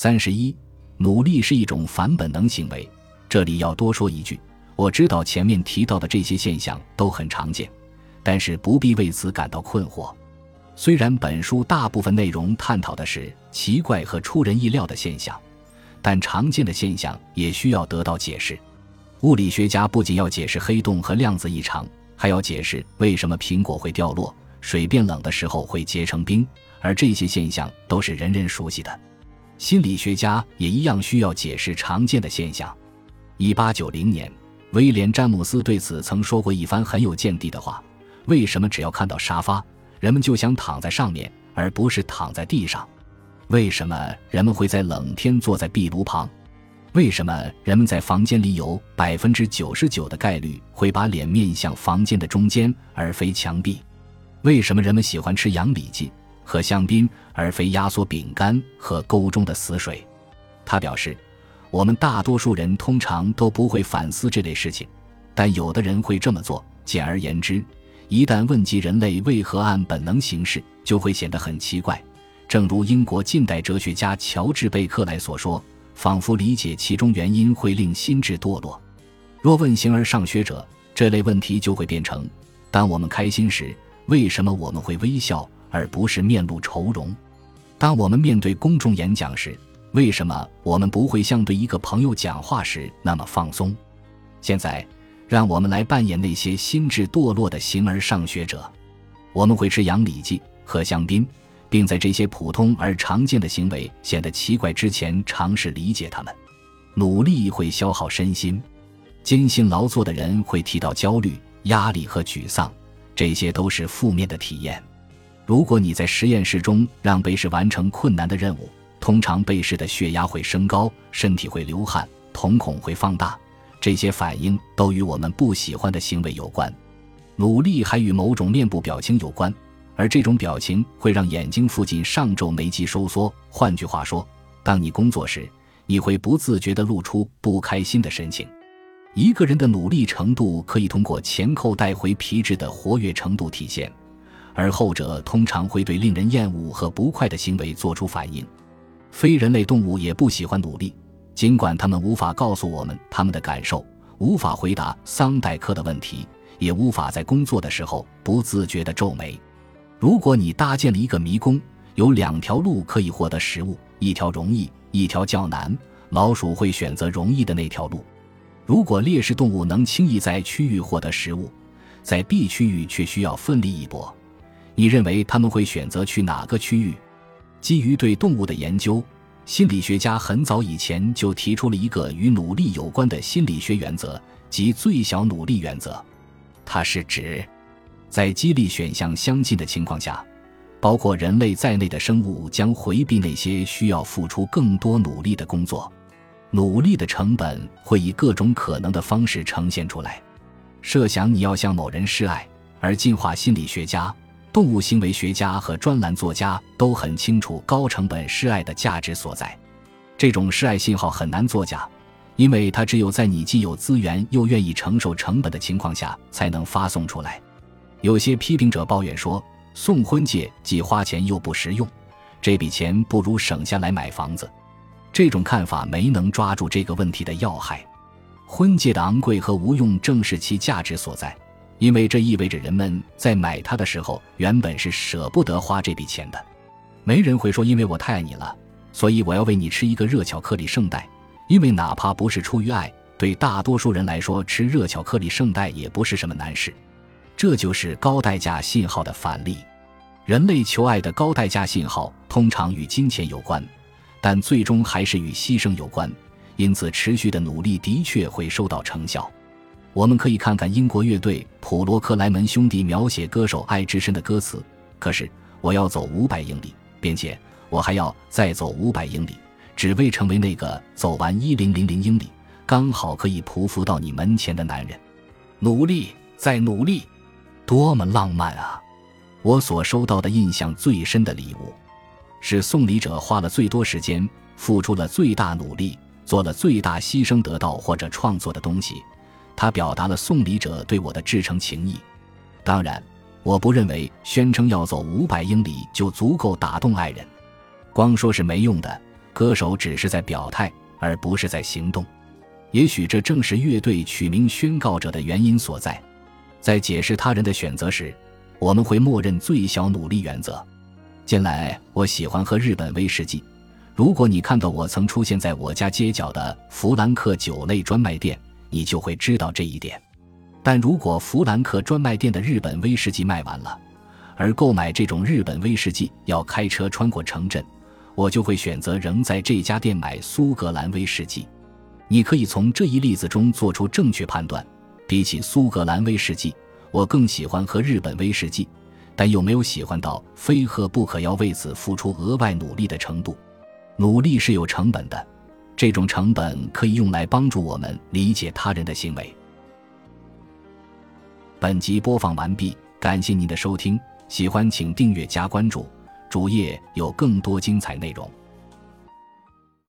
三十一，努力是一种反本能行为。这里要多说一句，我知道前面提到的这些现象都很常见，但是不必为此感到困惑。虽然本书大部分内容探讨的是奇怪和出人意料的现象，但常见的现象也需要得到解释。物理学家不仅要解释黑洞和量子异常，还要解释为什么苹果会掉落、水变冷的时候会结成冰，而这些现象都是人人熟悉的。心理学家也一样需要解释常见的现象。一八九零年，威廉·詹姆斯对此曾说过一番很有见地的话：“为什么只要看到沙发，人们就想躺在上面，而不是躺在地上？为什么人们会在冷天坐在壁炉旁？为什么人们在房间里有百分之九十九的概率会把脸面向房间的中间，而非墙壁？为什么人们喜欢吃羊里脊？”和香槟，而非压缩饼干和沟中的死水。他表示，我们大多数人通常都不会反思这类事情，但有的人会这么做。简而言之，一旦问及人类为何按本能行事，就会显得很奇怪。正如英国近代哲学家乔治·贝克莱所说：“仿佛理解其中原因会令心智堕落。”若问形而上学者，这类问题就会变成：当我们开心时，为什么我们会微笑？而不是面露愁容。当我们面对公众演讲时，为什么我们不会像对一个朋友讲话时那么放松？现在，让我们来扮演那些心智堕落的形而上学者。我们会吃洋里脊、喝香槟，并在这些普通而常见的行为显得奇怪之前尝试理解他们。努力会消耗身心，艰辛劳作的人会提到焦虑、压力和沮丧，这些都是负面的体验。如果你在实验室中让被试完成困难的任务，通常被试的血压会升高，身体会流汗，瞳孔会放大，这些反应都与我们不喜欢的行为有关。努力还与某种面部表情有关，而这种表情会让眼睛附近上皱眉肌收缩。换句话说，当你工作时，你会不自觉地露出不开心的神情。一个人的努力程度可以通过前扣带回皮质的活跃程度体现。而后者通常会对令人厌恶和不快的行为做出反应。非人类动物也不喜欢努力，尽管它们无法告诉我们他们的感受，无法回答桑代克的问题，也无法在工作的时候不自觉地皱眉。如果你搭建了一个迷宫，有两条路可以获得食物，一条容易，一条较难，老鼠会选择容易的那条路。如果猎食动物能轻易在区域获得食物，在 B 区域却需要奋力一搏。你认为他们会选择去哪个区域？基于对动物的研究，心理学家很早以前就提出了一个与努力有关的心理学原则，即最小努力原则。它是指，在激励选项相近的情况下，包括人类在内的生物将回避那些需要付出更多努力的工作。努力的成本会以各种可能的方式呈现出来。设想你要向某人示爱，而进化心理学家。动物行为学家和专栏作家都很清楚高成本示爱的价值所在。这种示爱信号很难作假，因为它只有在你既有资源又愿意承受成本的情况下才能发送出来。有些批评者抱怨说，送婚戒既花钱又不实用，这笔钱不如省下来买房子。这种看法没能抓住这个问题的要害。婚戒的昂贵和无用正是其价值所在。因为这意味着人们在买它的时候原本是舍不得花这笔钱的。没人会说：“因为我太爱你了，所以我要为你吃一个热巧克力圣代。”因为哪怕不是出于爱，对大多数人来说，吃热巧克力圣代也不是什么难事。这就是高代价信号的反例。人类求爱的高代价信号通常与金钱有关，但最终还是与牺牲有关。因此，持续的努力的确会收到成效。我们可以看看英国乐队普罗克莱门兄弟描写歌手爱之深的歌词。可是我要走五百英里，并且我还要再走五百英里，只为成为那个走完一零零零英里，刚好可以匍匐到你门前的男人。努力，再努力，多么浪漫啊！我所收到的印象最深的礼物，是送礼者花了最多时间，付出了最大努力，做了最大牺牲得到或者创作的东西。他表达了送礼者对我的至诚情谊。当然，我不认为宣称要走五百英里就足够打动爱人。光说是没用的。歌手只是在表态，而不是在行动。也许这正是乐队取名“宣告者”的原因所在。在解释他人的选择时，我们会默认最小努力原则。近来，我喜欢喝日本威士忌。如果你看到我曾出现在我家街角的弗兰克酒类专卖店，你就会知道这一点。但如果弗兰克专卖店的日本威士忌卖完了，而购买这种日本威士忌要开车穿过城镇，我就会选择仍在这家店买苏格兰威士忌。你可以从这一例子中做出正确判断。比起苏格兰威士忌，我更喜欢喝日本威士忌，但又没有喜欢到非喝不可要为此付出额外努力的程度。努力是有成本的，这种成本可以用来帮助我们理解他人的行为。本集播放完毕，感谢您的收听，喜欢请订阅加关注，主页有更多精彩内容。